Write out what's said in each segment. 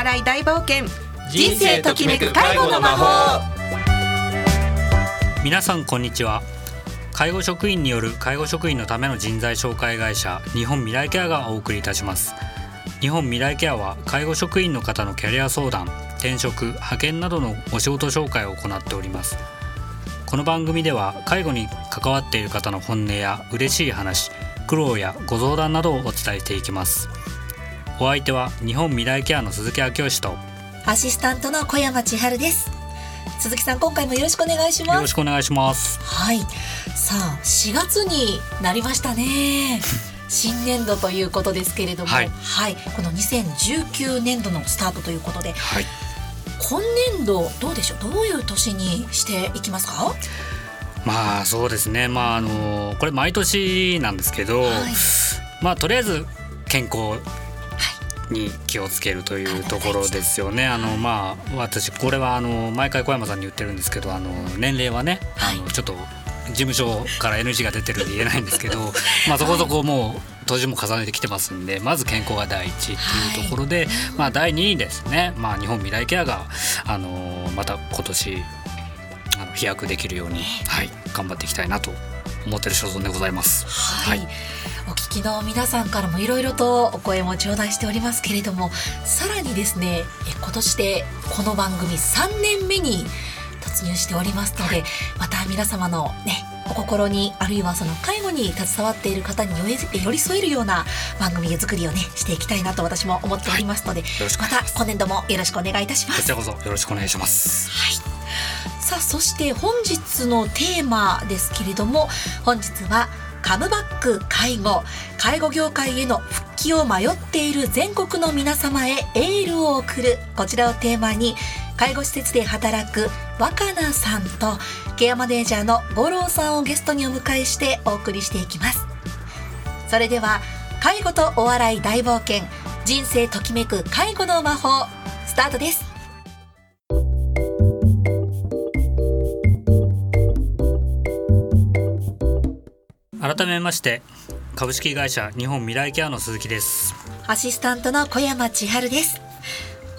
笑い大冒険。人生ときめく介護の魔法。皆さんこんにちは。介護職員による介護職員のための人材紹介会社日本未来ケアがお送りいたします。日本未来ケアは介護職員の方のキャリア相談転職派遣などのお仕事紹介を行っております。この番組では介護に関わっている方の本音や嬉しい話苦労やご相談などをお伝えしていきます。お相手は日本未来ケアの鈴木明義とアシスタントの小山千春です。鈴木さん今回もよろしくお願いします。よろしくお願いします。はい。さあ4月になりましたね。新年度ということですけれども、ははい。い、この2019年度のスタートということで、はい。今年度どうでしょう？どういう年にしていきますか？まあそうですね。まああのこれ毎年なんですけど、はい。まあとりあえず健康に気をつけるというところですよね。あのまあ私これはあの毎回小山さんに言ってるんですけど、あの年齢はね、あのちょっと事務所から NG が出てるんで言えないんですけど、まあそこそこもう年も重ねてきてますんで、まず健康が第一っていうところで、まあ第二にですね、まあ日本未来ケアがあのまた今年あの飛躍できるように、はい、頑張っていきたいなと思ってる所存でございます。はい、はいお聞きの皆さんからもいろいろとお声も頂戴しておりますけれどもさらにですねえ今年でこの番組3年目に突入しておりますので、また皆様のねお心にあるいはその介護に携わっている方に寄り添えるような番組作りをねしていきたいなと私も思っておりますので、ろしくおまた願いします今年度もよろしくお願いいたしますこち。らこそよろしくお願いします。はい。さあそして本日のテーマですけれども本日はカムバック介護。介護業界への復帰を迷っている全国の皆様へエールを送る。こちらをテーマに介護施設で働く若菜さんとケアマネージャーの五郎さんをゲストにお迎えしてお送りしていきます。それでは介護とお笑い大冒険。人生ときめく介護の魔法スタートです。改めまして株式会社日本未来ケアの鈴木です。アシスタントの小山千春です。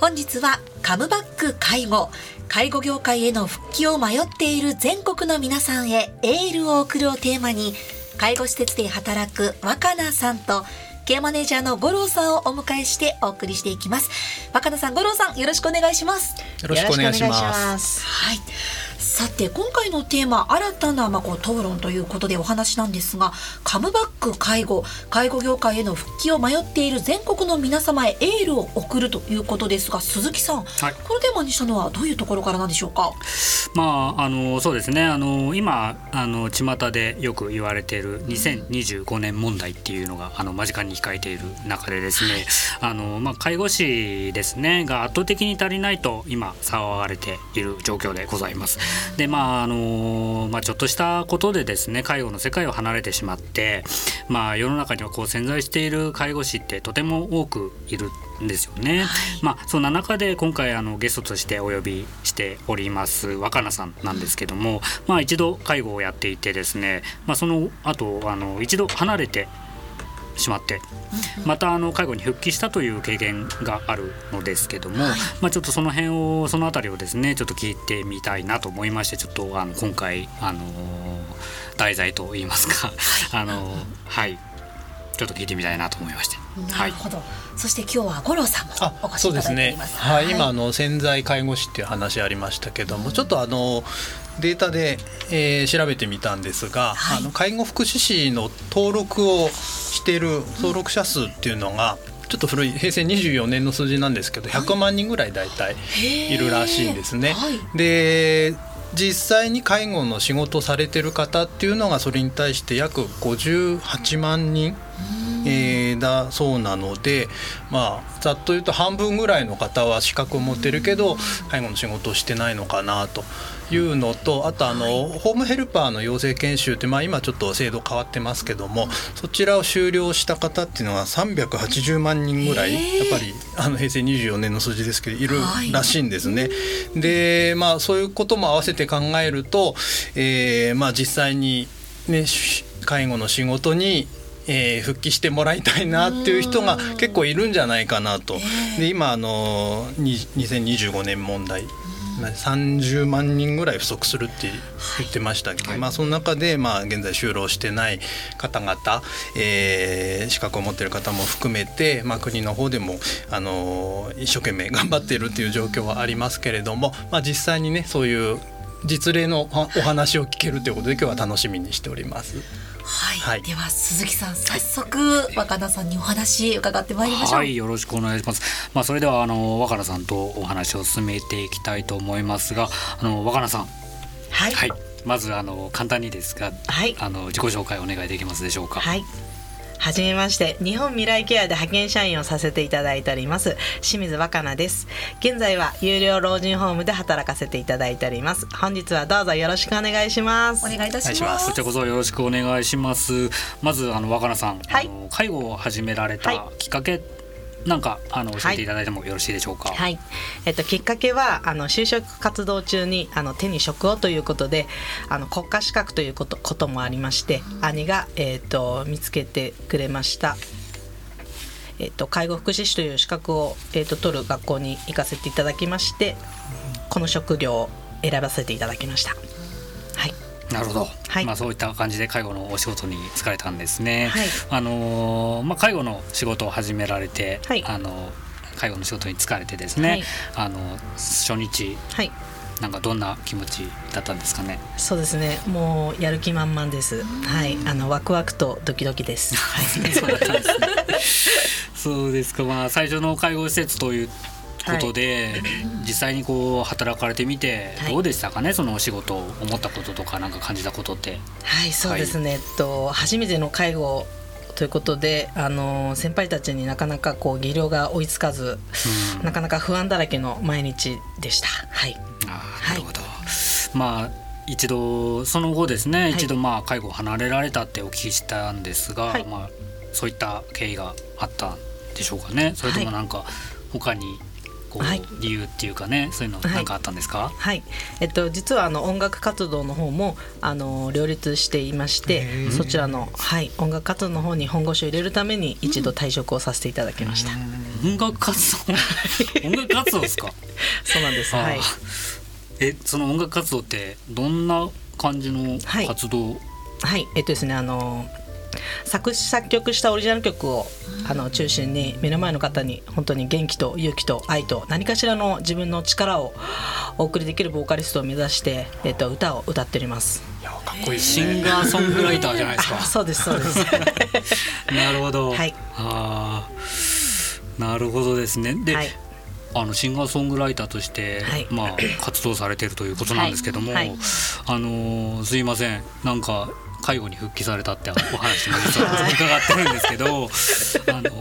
本日はカムバック介護、介護業界への復帰を迷っている全国の皆さんへエールを送るをテーマに、介護施設で働く若菜さんと、ケアマネージャーの五郎さんをお迎えしてお送りしていきます。若菜さん、五郎さん、よろしくお願いします。よろしくお願いします。はい。さて今回のテーマ新たなまあこう討論ということでお話なんですがカムバック介護介護業界への復帰を迷っている全国の皆様へエールを送るということですが鈴木さん、はい。このテーマにしたのはどういうところからなんでしょうか？まああのそうですね。あの今あの巷でよく言われている2025年問題っていうのがあの間近に控えている中でですね、あのまあ介護士ですねが圧倒的に足りないと今騒がれている状況でございます。でまああのまあちょっとしたことでですね介護の世界を離れてしまってまあ世の中にはこう潜在している介護士ってとても多くいるんですよね。まあそんな中で今回あのゲストとしてお呼びしております若菜さんなんですけども、まあ一度介護をやっていてですね、まあその後あの一度離れてしまってまたあの介護に復帰したという経験があるのですけども、まあちょっとその辺をそのあたりをですねちょっと聞いてみたいなと思いましてちょっとあの今回あの題材といいますかあのはい。ちょっと聞いてみたいなと思いまして。なるほど、そして今日は五郎さんもおあ、越しそうですねいただいておりま。すはい、今あの潜在介護士っていう話ありましたけども、ちょっとあのデータで、えー調べてみたんですが、はいあの介護福祉士の登録をしている登録者数っていうのが。ちょっと古い平成24年の数字なんですけど100万人ぐらい大体いるらしいんですね。はいで実際に介護の仕事をされてる方っていうのがそれに対して約58万人、えーだそうなのでまあざっと言うと半分ぐらいの方は資格を持ってるけど介護の仕事をしてないのかなと。いうのとあとあの、ホームヘルパーの養成研修って、まあ、今ちょっと制度変わってますけどもそちらを修了した方っていうのは380万人ぐらい、やっぱりあの平成24年の数字ですけどいるはい。らしいんですね。でまあそういうことも合わせて考えると、えーまあ、実際に、ね、し介護の仕事にえー復帰してもらいたいなっていう人が結構いるんじゃないかなと。で今あのに2025年問題。30万人ぐらい不足するって言ってましたけ。ど、まあ、その中で、まあ、現在就労してない方々、えー資格を持っている方も含めて、まあ、国の方でもあの一生懸命頑張っているっていう状況はありますけれども、まあ、実際にねそういう実例のおお話を聞けるということで今日は楽しみにしております。はい、はいでは鈴木さん早速、若菜さんにお話伺ってまいりましょう。はい、よろしくお願いします。まあ、それでは、あの、若菜さんとお話を進めていきたいと思いますが。あの、若菜さん。はいはい、まず、あの、簡単にですが。はいあの、自己紹介お願いできますでしょうか？はい。はじめまして日本未来ケアで派遣社員をさせていただいております清水若菜です現在は有料老人ホームで働かせていただいております本日はどうぞよろしくお願いしますお願いいたします。こちらこそよろしくお願いします。まず、あの、若菜さん、はい介護を始められはいたきっかけ。なんか、あの、教えていただいてもよろしいでしょうか？はい、えっと、きっかけはあの就職活動中にあの手に職をということであの国家資格ということこともありまして兄が、えっと、見つけてくれました、えっと、介護福祉士という資格を、えっと、取る学校に行かせていただきましてこの職業を選ばせていただきました。はいなるほど、はいまあ、そういった感じで介護のお仕事に就かれたんですね。はいあのーまあ、介護の仕事を始められて、はいあの介護の仕事に就かれてですね、はいあの初日はいなんかどんな気持ちだったんですかね？そうですね。もうやる気満々です。はい、あのワクワクとドキドキです。はい。そうですか。まあ最初の介護施設ということで、実際にこう働かれてみてはいどうでしたかね？そのお仕事を思ったこととかなんか感じたことって。はい、そうですね。えっと初めての介護ということで、あの先輩たちになかなかこう技量が追いつかず、うんなかなか不安だらけの毎日でした。はい。あーなるほど、まあ一度その後ですね、い一度まあ介護を離れられたってお聞きしたんですが、はいまあそういった経緯があったんでしょうかねそれともなんか他にこうはい。理由っていうかねそういうのはい。なんかあったんですか、はい、えっと実はあの音楽活動の方もあの両立していまして、そちらのはい音楽活動の方に本腰を入れるために一度退職をさせていただきました。音楽活動？音楽活動ですか？そうなんです。はい。えその音楽活動ってどんな感じのはい。活動、はい、えっとですね、あの作詞作曲したオリジナル曲をあの中心に目の前の方に本当に元気と勇気と愛と何かしらの自分の力をお送りできるボーカリストを目指して、えっと、歌を歌っております。いやかっこいいですシね。ンガーソングライターじゃないですかあそうですそうです。なるほど。はいああ、なるほどですね。で、はいあのシンガーソングライターとして、はいまあ活動されているということなんですけども、はいはいあのーすいません、なんか介護に復帰されたってお話も実は伺ってるんですけど、あの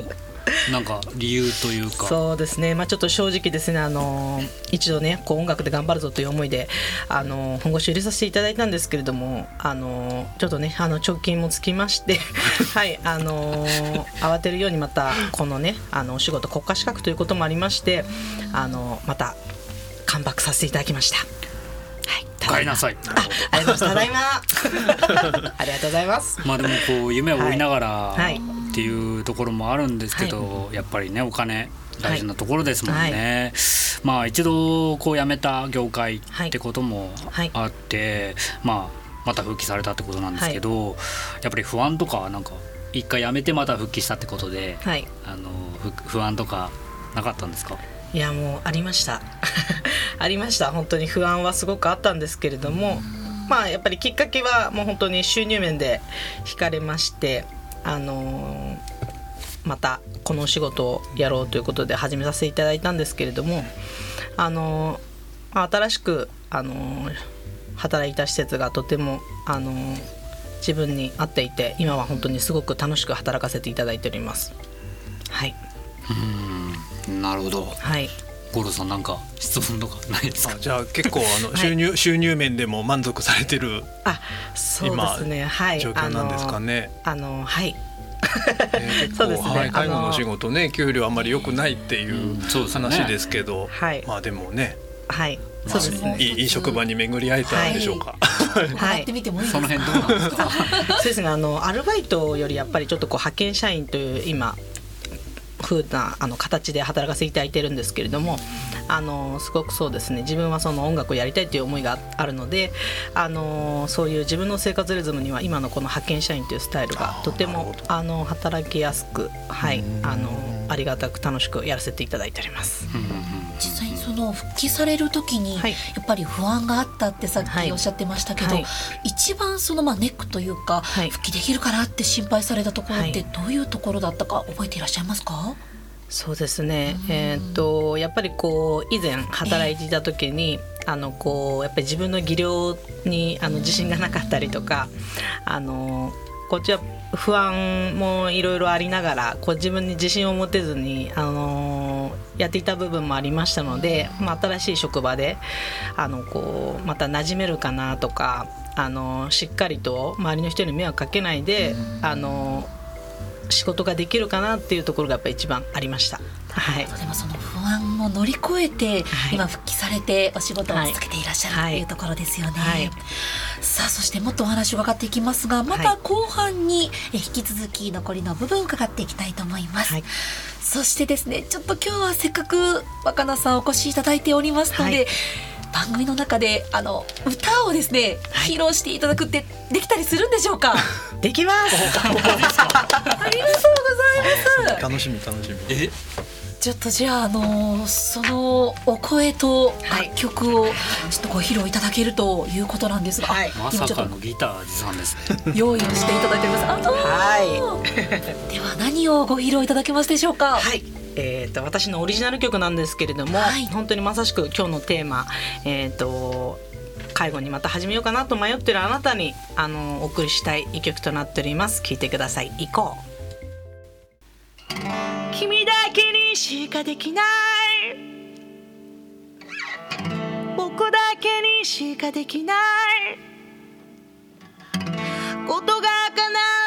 なんか理由というか。そうですね、まあ、ちょっと正直ですね、あの一度ねこう音楽で頑張るぞという思いで、あの本腰を入れさせていただいたんですけれども、あのちょっとねあの貯金もつきまして、はいあの慌てるようにまたこのねあのお仕事国家資格ということもありまして、あのまたカムバックさせていただきました。帰りなさい。あありがとうございます。ありがとうございます。まあでもこう夢を追いながらはいっていうところもあるんですけど、やっぱりねお金大事なところですもんね。まあ一度こう辞めた業界ってこともはいあって、まあまた復帰されたってことなんですけど、やっぱり不安とかなんか一回辞めてまた復帰したってことで、はい。あのふ不安とかなかったんですか？いやもうありました。ありました。本当に不安はすごくあったんですけれどもまあやっぱりきっかけはもう本当に収入面で引かれましてあのーまたこのお仕事をやろうということで始めさせていただいたんですけれどもあのー新しくあのー働いた施設がとてもあの自分に合っていて今は本当にすごく楽しく働かせていただいております。はい。うん。なるほど。はい。五郎さんなんか質問とかないですか？あ？じゃあ結構あのはい。収入、収入面でも満足されてるあそうですね。はい。状況なんですかね。あのあのはい。そうですね。はい。介護あのの仕事ね給料あんまり良くないっていう話ですけど、はい。まあでもね、はい。まあそうですね。いいいい職場に巡り会えたんでしょうか。伺ってみてもい。いですか、その辺どうなんですか？そうですね。あのアルバイトよりやっぱりちょっとこう派遣社員という今風なあの形で働かせていただいてるんですけれどもあのすごくそうですね。自分はその音楽をやりたいという思いがあるのであのそういう自分の生活リズムには今のこの派遣社員というスタイルがとてもあの働きやすくはいあのありがたく楽しくやらせていただいております。実際にその復帰される時に、はい。やっぱり不安があったってさっはい。きおっしゃってましたけど、はい。一番そのまあネックというか、はい。復帰できるかなって心配されたところってはい。どういうところだったか覚えていらっしゃいますか？そうですね、えーっとやっぱりこう以前働いていた時に、あのこうやっぱり自分の技量にあの自信がなかったりとかあのこっちは不安もいろいろありながらこう自分に自信を持てずに、あのやっていた部分もありましたので、まあ、新しい職場であのこうまた馴染めるかなとかあのしっかりと周りの人に迷惑かけないで、あの仕事ができるかなっていうところがやっぱ一番ありました。はい。でもその不安を乗り越えて、はい今復帰されてお仕事を続けていらっしゃるとはいいうところですよね。はいさあそしてもっとお話を伺っていきますがまた後半にえ引き続き残りの部分伺っていきたいと思います。はいそしてですねちょっと今日はせっかく若菜さんお越しいただいておりますので、はい番組の中であの歌をですね、はい。披露していただくってできたりするんでしょうか？できます。ありがとうございます。楽しみ楽しみ。え？ちょっとじゃあ、あのそのお声とはい。楽曲をちょっとご披露いただけるということなんですが、あはい。まさかのギター持参ですね。用意をしていただいてます。あのはでは何をご披露いただけますでしょうか？はい。えー、と私のオリジナル曲なんですけれども、はい。本当にまさしく今日のテーマ、えー、と介護にまた始めようかなと迷ってるあなたにあのお送りしたい一曲となっております。聴いてください。行こう。君だけにしかできない。僕だけにしかできない。ことが必ず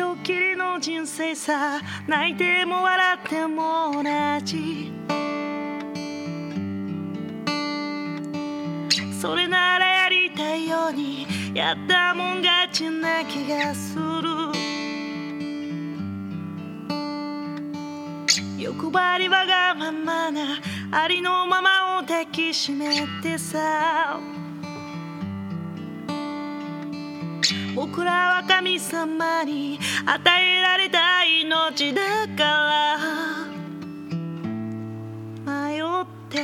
度きりの人生さ泣いても笑っても同じ。それならやりたいようにやったもん勝ちな気がする。欲張りわがままなありのままを抱きしめてさ。僕らは神様に与えられた命だから迷って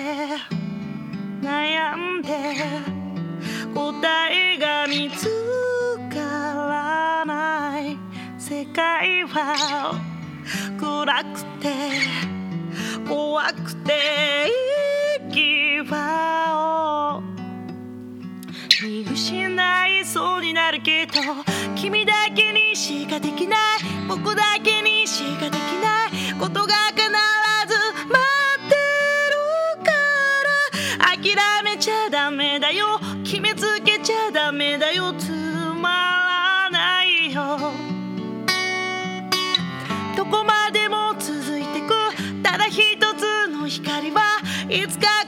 悩んで答えが見つからない世界は暗くて怖くて息はを見失いそうになるけど君だけにしかできない。僕だけにしかできない。ことが必ず待ってるから。諦めちゃダメだよ。決めつけちゃダメだよ。つまらないよ。どこまでも続いてく。ただ一つの光は。いつか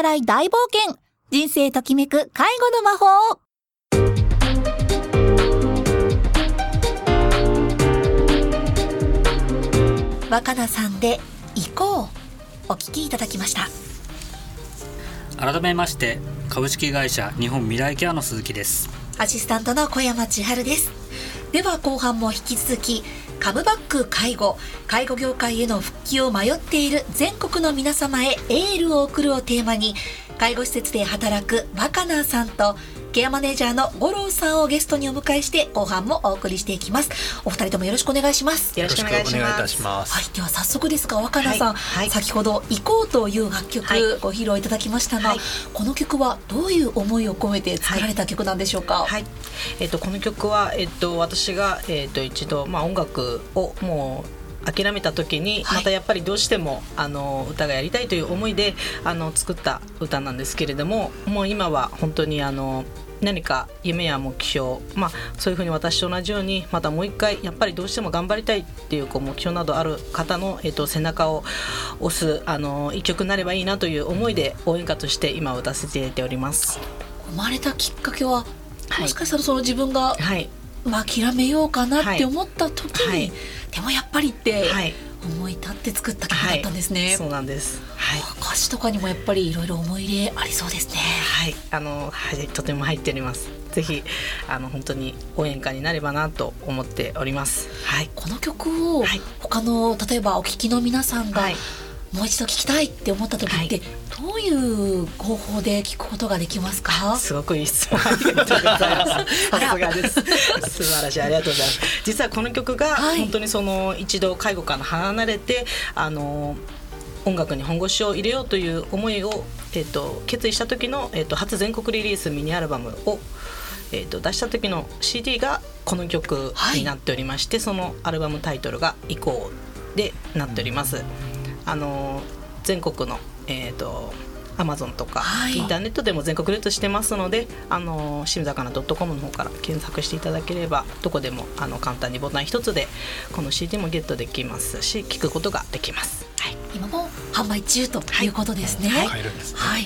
笑い大冒険。人生ときめく介護の魔法。若菜さんで行こう。お聞きいただきました。改めまして株式会社日本未来ケアの鈴木です。アシスタントの小山千春です。では後半も引き続きカムバック介護。介護業界への復帰を迷っている全国の皆様へエールを送るをテーマに介護施設で働く若菜さんとケアマネージャーの五郎さんをゲストにお迎えして後半もお送りしていきます。お二人ともよろしくお願いします。よろしくお願いしますします。はい、では早速ですが若菜さん、はい。はい先ほど「行こう」という楽曲、はい。ご披露いただきましたが、はい。この曲はどういう思いを込めて作られた曲なんでしょうか、はい、えっ、とこの曲はえっ、と私がえっ、と一度まあ音楽をもう諦めた時にはい。またやっぱりどうしてもあの歌がやりたいという思いであの作った歌なんですけれどももう今は本当にあの何か夢や目標、まあ、そういうふうに私と同じようにまたもう一回やっぱりどうしても頑張りたいっていうこう目標などある方の、えっと背中を押すあの一曲になればいいなという思いで応援歌として今歌わせていただいております。生まれたきっかけは、はい。もしかしたらその自分が、はい、まあ、諦めようかなっはいて思った時に、はいでもやっぱりってはい思い立って作った曲だったんですね、そうなんです。はい。歌詞とかにもやっぱりいろいろ思い入れありそうですねはい、あの、はい、とても入っております。ぜひ、あの、本当に応援歌になればなと思っております。はい。この曲をはい他の例えばお聴きの皆さんが、はいもう一度聴きたいって思った時って、はいどういう方法で聴くことができますか？すごくいい質問ありがとうございます。さすがです。素晴らしい、ありがとうございます。実はこの曲が、はい本当にその一度介護から離れて、あの。音楽に本腰を入れようという思いを、えっと決意した時の、えっと初全国リリースミニアルバムを、えっと出した時の CD がこの曲になっておりまして、そのアルバムタイトルが「以降」でなっております。あの全国の、えっとアマゾンとか、はいインターネットでも全国ルートしてますのであの清水魚 .com の方から検索していただければどこでもあの簡単にボタン一つでこの CD もゲットできますし聞くことができます。はい今も販売中ということですね。はい。はい、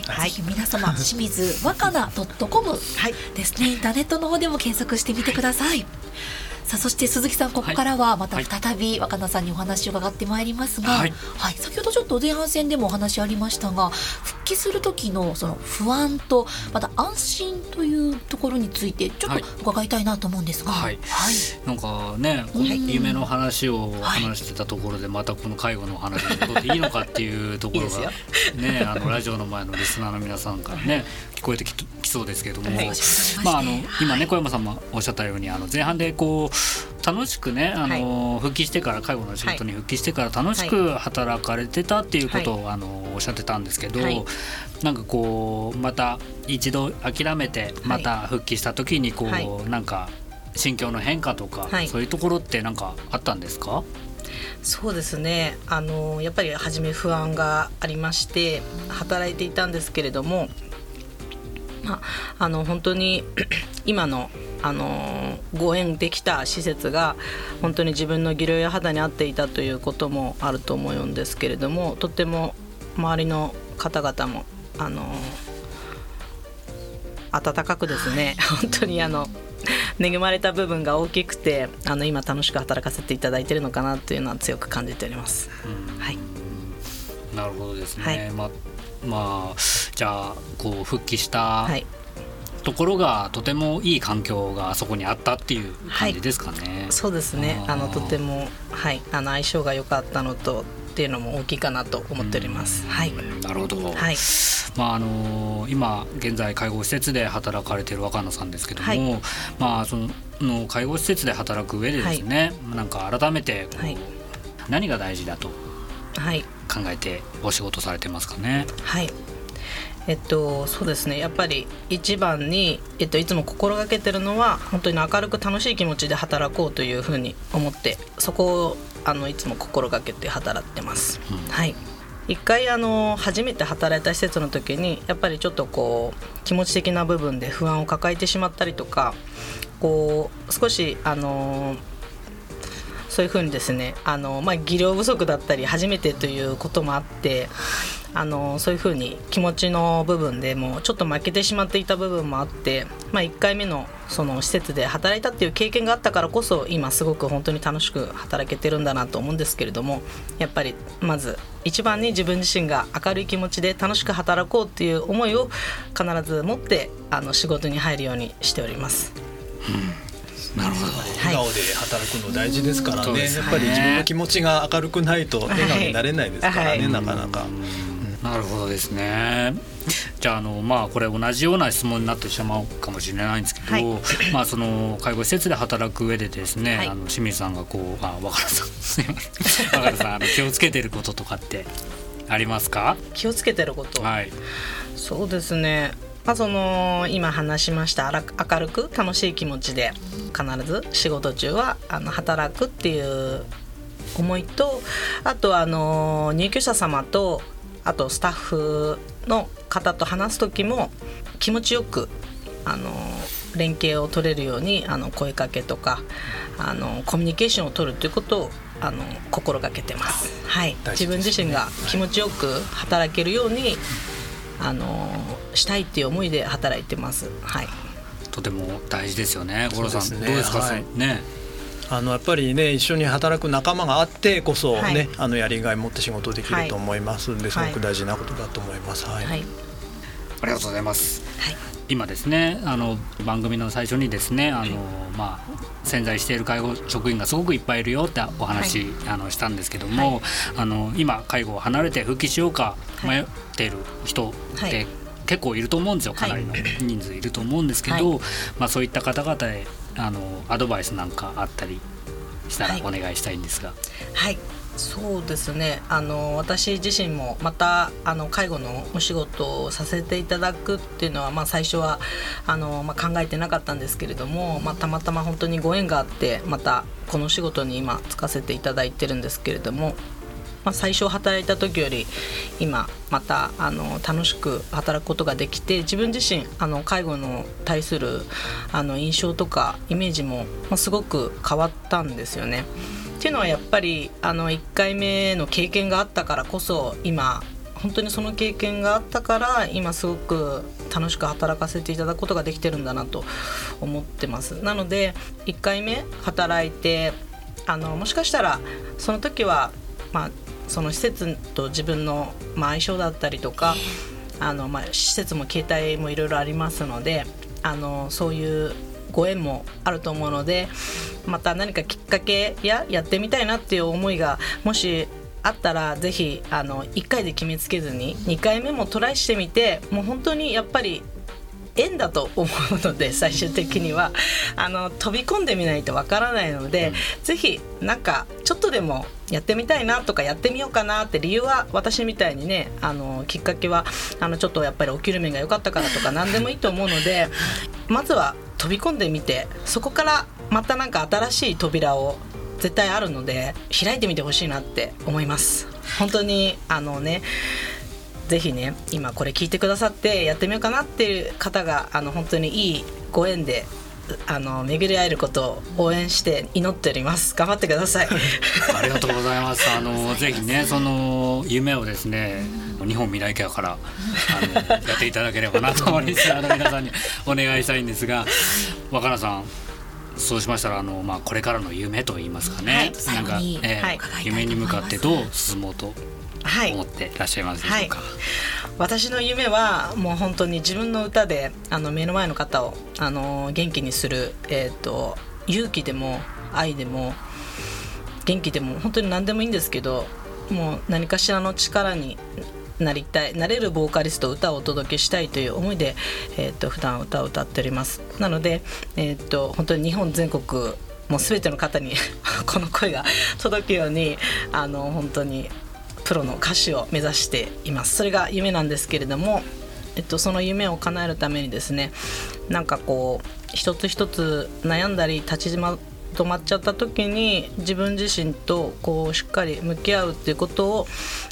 はいぜひ皆様清水若菜 .com はいですねインターネットの方でも検索してみてください。さあそして鈴木さんここからはまたはい。再び若菜さんにお話を伺ってまいりますが、ははいい。先ほどちょっと前半戦でもお話ありましたが復帰する時のその不安とまた安心というところについてちょっと伺いたいなと思うんですが、はい。はい。なんかね、夢の話をはい話してたところで、またこの介護の話に戻っていいのかっていうところが ね、あのラジオの前のリスナーの皆さんからね、聞こえてききそうですけれども、はい。まああの今ね小山さんもおっしゃったように、あの前半でこう楽しくね、あの復帰してから介護の仕事に復帰してから楽しく働かれてたっていうことをあのおっしゃってたんですけどはい、なんかこうまた一度諦めてまた復帰した時にこはい。うなんか心境の変化とか、はい。そういうところってなんかあったんですか？そうですね。あのやっぱり初め不安がありまして働いていたんですけれども、まあ、あの本当に 今のあのご縁できた施設が本当に自分の技量や肌に合っていたということもあると思うんですけれどもとても周りの方々もあの温かくですね、本当にあの恵まれた部分が大きくてあの今楽しく働かせていただいているのかなというのは強く感じております。うん。はい、なるほどですね。はい。まあまあじゃあこう復帰したはい、ところがとてもいい環境がそこにあったっていう感じですかね。そうですね。あのとても、はい、あの相性が良かったのとっていうのも大きいかなと思っております。はい、なるほど。はい、まああの今現在介護施設で働かれている若菜さんですけども、はいまあそのの介護施設で働く上でですね、なんか改めてこう、はい何が大事だとはい、考えてお仕事されてますかね？はい。えっと、そうですねやっぱり一番に、えっと、いつも心がけてるのは本当に明るく楽しい気持ちで働こうというふうに思ってそこをあのいつも心がけて働いてます。うんはい一回あの初めて働いた施設の時にやっぱりちょっとこう気持ち的な部分で不安を抱えてしまったりとかこう少しあのそういうふうにですねあの、まあ、技量不足だったり初めてということもあってあのそういうふうに気持ちの部分でもちょっと負けてしまっていた部分もあって、まあ、1回目のその施設で働いたっていう経験があったからこそ今すごく本当に楽しく働けてるんだなと思うんですけれどもやっぱりまず一番に自分自身が明るい気持ちで楽しく働こうっていう思いを必ず持ってあの仕事に入るようにしております。うん。なるほど。笑顔で働くの大事ですからね。はい、やっぱり自分の気持ちが明るくないと笑顔になれないですからね、はい、なかなか。なるほどですね。じゃああのまあこれ同じような質問になってしまうかもしれないんですけど、はい、まあその介護施設で働く上でですね、はい、あの清水さんがこうあ若菜さんすいません若菜さんあの気をつけてることとかってありますか？気をつけてること？はい。そうですね。まあ、その今話しました明るく楽しい気持ちで必ず仕事中はあの働くっていう思いとあとあの入居者様とあとスタッフの方と話す時も気持ちよくあの連携を取れるようにあの声かけとかあのコミュニケーションを取るということをあの心がけてます。はい、自分自身が気持ちよく働けるようにあのしたいっていう思いで働いてます。はい。とても大事ですよね。五郎さん、ね、どうですか、はい、ね。あのやっぱりね一緒に働く仲間があってこそね、はい、あのやりがい持って仕事できると思いますんで、すごく大事なことだと思います。はい。はい、ありがとうございます。はい。今ですねあの番組の最初にですねあの、まあ潜在している介護職員がすごくいっぱいいるよってお話、はい、あのしたんですけども、はい、あの今介護を離れて復帰しようか迷っている人って、結構いると思うんですよかなりの人数いると思うんですけど、まあ、そういった方々へあのアドバイスなんかあったりしたらお願いしたいんですが。はいそうですねあの私自身もまたあの介護のお仕事をさせていただくっていうのは、まあ、最初はあの、まあ、考えてなかったんですけれども、まあ、たまたま本当にご縁があってまたこの仕事に今就かせていただいてるんですけれども。まあ、最初働いた時より今またあの楽しく働くことができて自分自身あの介護の対するあの印象とかイメージも、すごく変わったんですよね。っていうのはやっぱりあの1回目の経験があったからこそ今本当にその経験があったから今すごく楽しく働かせていただくことができてるんだなと思ってますなので1回目働いてあのもしかしたらその時は、まあ、その施設と自分の、まあ、相性だったりとかあの、まあ、施設も携帯もいろいろありますのであのそういうご縁もあると思うのでまた何かきっかけややってみたいなっていう思いがもしあったらぜひあの1回で決めつけずに2回目もトライしてみてもう本当にやっぱり縁だと思うので最終的には。あの飛び込んでみないとわからないので、うん、ぜひなんかちょっとでもやってみたいなとかやってみようかなって理由は私みたいにねあのきっかけはあのちょっとやっぱりお給料面が良かったからとか 何でもいいと思うのでまずは飛び込んでみてそこからまた何か新しい扉を絶対あるので開いてみてほしいなって思います。本当にあのねぜひね今これ聞いてくださってやってみようかなっていう方があの本当にいいご縁であの巡り合えることを応援して祈っております。頑張ってください。ありがとうございます。あのぜひねその夢をですね日本未来ケアからあのやっていただければなとリスナーの皆さんにお願いしたいんですが若菜さんそうしましたらあの、まあ、これからの夢といいますかね、はい、なんか、えーはい、夢に向かってどう進もうと思っていらっしゃいますでしょうか、はい、私の夢はもう本当に自分の歌であの目の前の方をあの元気にする、えーと、勇気でも愛でも元気でも本当に何でもいいんですけどもう何かしらの力になりたいなれるボーカリスト歌をお届けしたいという思いで、えーと、普段歌を歌っております。なので、えーと、本当に日本全国もう全ての方に この声が届くようにあの本当にプロの歌手を目指していますそれが夢なんですけれども、えっと、その夢を叶えるためにですねなんかこう一つ一つ悩んだり立ち止まっちゃった時に自分自身とこうしっかり向き合うっていうことを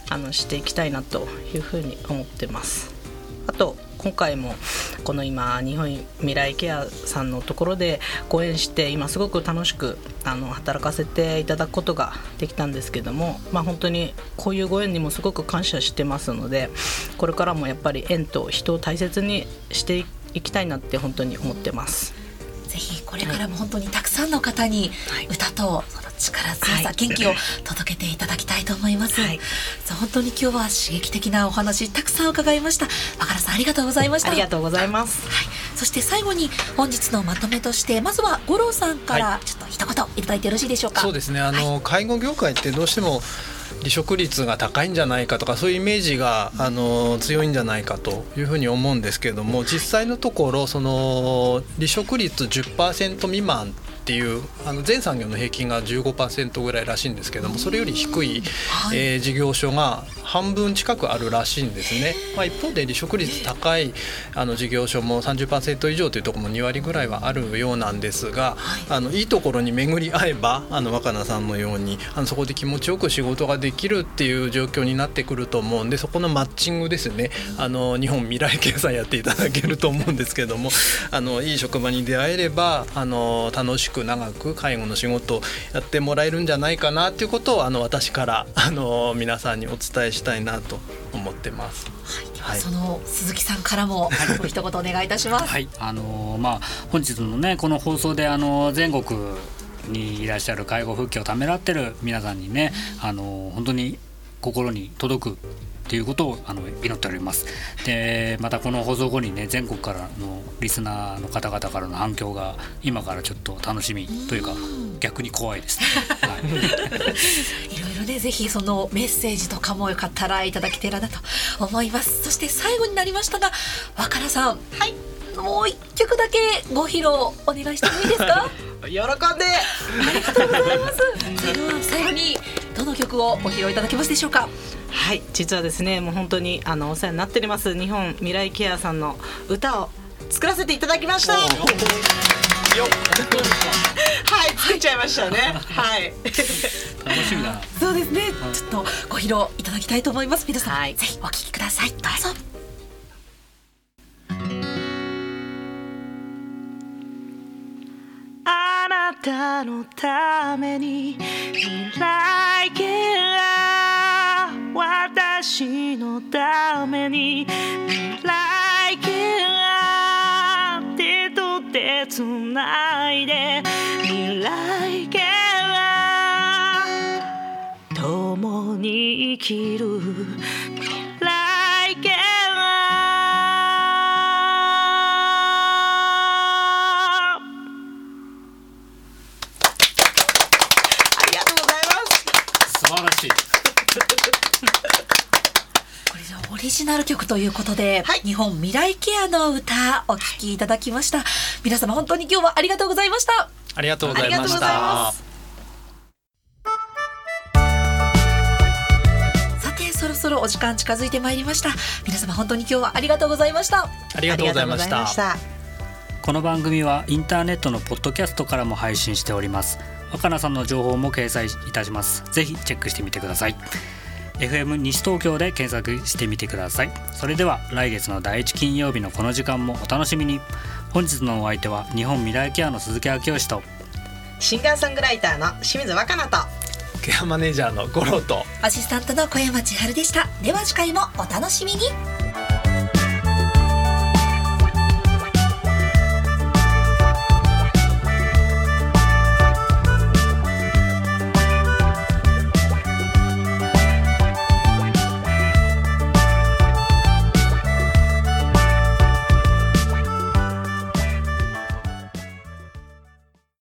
あのしていきたいなというふうに思ってます。あと今回もこの今日本未来ケアさんのところで講演して今すごく楽しくあの働かせていただくことができたんですけども、まあ、本当にこういうご縁にもすごく感謝してますのでこれからもやっぱり縁と人を大切にしていきたいなって本当に思ってます。ぜひこれからも本当にたくさんの方に歌とその力強さ、はい、元気を届けていただきたいと思います、はい、本当に今日は刺激的なお話たくさん伺いました。若菜さんありがとうございました。ありがとうございます、はい、そして最後に本日のまとめとしてまずは五郎さんからちょっと一言いただいてよろしいでしょうか、そうですね。あの、介護業界ってどうしても離職率が高いんじゃないかとかそういうイメージがあの強いんじゃないかというふうに思うんですけれども実際のところその離職率10%未満っていうあの全産業の平均が15%ぐらいらしいんですけどもそれより低い、はい、えー、事業所が半分近くあるらしいんですね、まあ、一方で離職率高いあの事業所も30%以上というところも2割ぐらいはあるようなんですが、はい、あのいいところに巡り合えばあの若菜さんのようにあのそこで気持ちよく仕事ができるっていう状況になってくると思うんでそこのマッチングですね。あの日本未来経済やっていただけると思うんですけどもあのいい職場に出会えればあの楽しく長く介護の仕事をやってもらえるんじゃないかなということをあの私からあの皆さんにお伝えしたいなと思ってます。はい、その鈴木さんからもご 一言お願いいたします。はい、あのー、まあ本日のねこの放送であの全国にいらっしゃる介護復帰をためらってる皆さんにね、あのー、本当に心に届くということをあの祈っております。でまたこの放送後にね全国からのリスナーの方々からの反響が今からちょっと楽しみというか逆に怖いですね、はい、いろいろねぜひそのメッセージとかもよかったらいただけたらなと思います。そして最後になりましたが若菜さん。はい。もう一曲だけご披露お願いしてもいいですか？喜んで。ありがとうございます。では最後にどの曲をご披露いただけますでしょうか？はい実はですねもう本当にあのお世話になっております日本未来ケアさんの歌を作らせていただきました。はい作っちゃいましたね。はい。楽しみだそうですね、ちょっとご披露いただきたいと思います。皆さん、はい、ぜひお聴きください。どうぞ、たのために未来ケア私のために未来ケア手と手つないで未来ケア共に生きるジナル曲ということで、はい、日本未来ケアの歌お聴きいただきました、皆様本当に今日はありがとうございました。ありがとうございました。さてそろそろお時間近づいてまいりました。皆様本当に今日はありがとうございました。ありがとうございました。この番組はインターネットのポッドキャストからも配信しております。若菜さんの情報も掲載いたします。ぜひチェックしてみてください FM 西東京で検索してみてください。それでは来月の第1金曜日のこの時間もお楽しみに。本日のお相手は日本未来ケアの鈴木明義と。シンガーソングライターの清水若菜と。ケアマネージャーの五郎と。アシスタントの小山千春でした。では次回もお楽しみに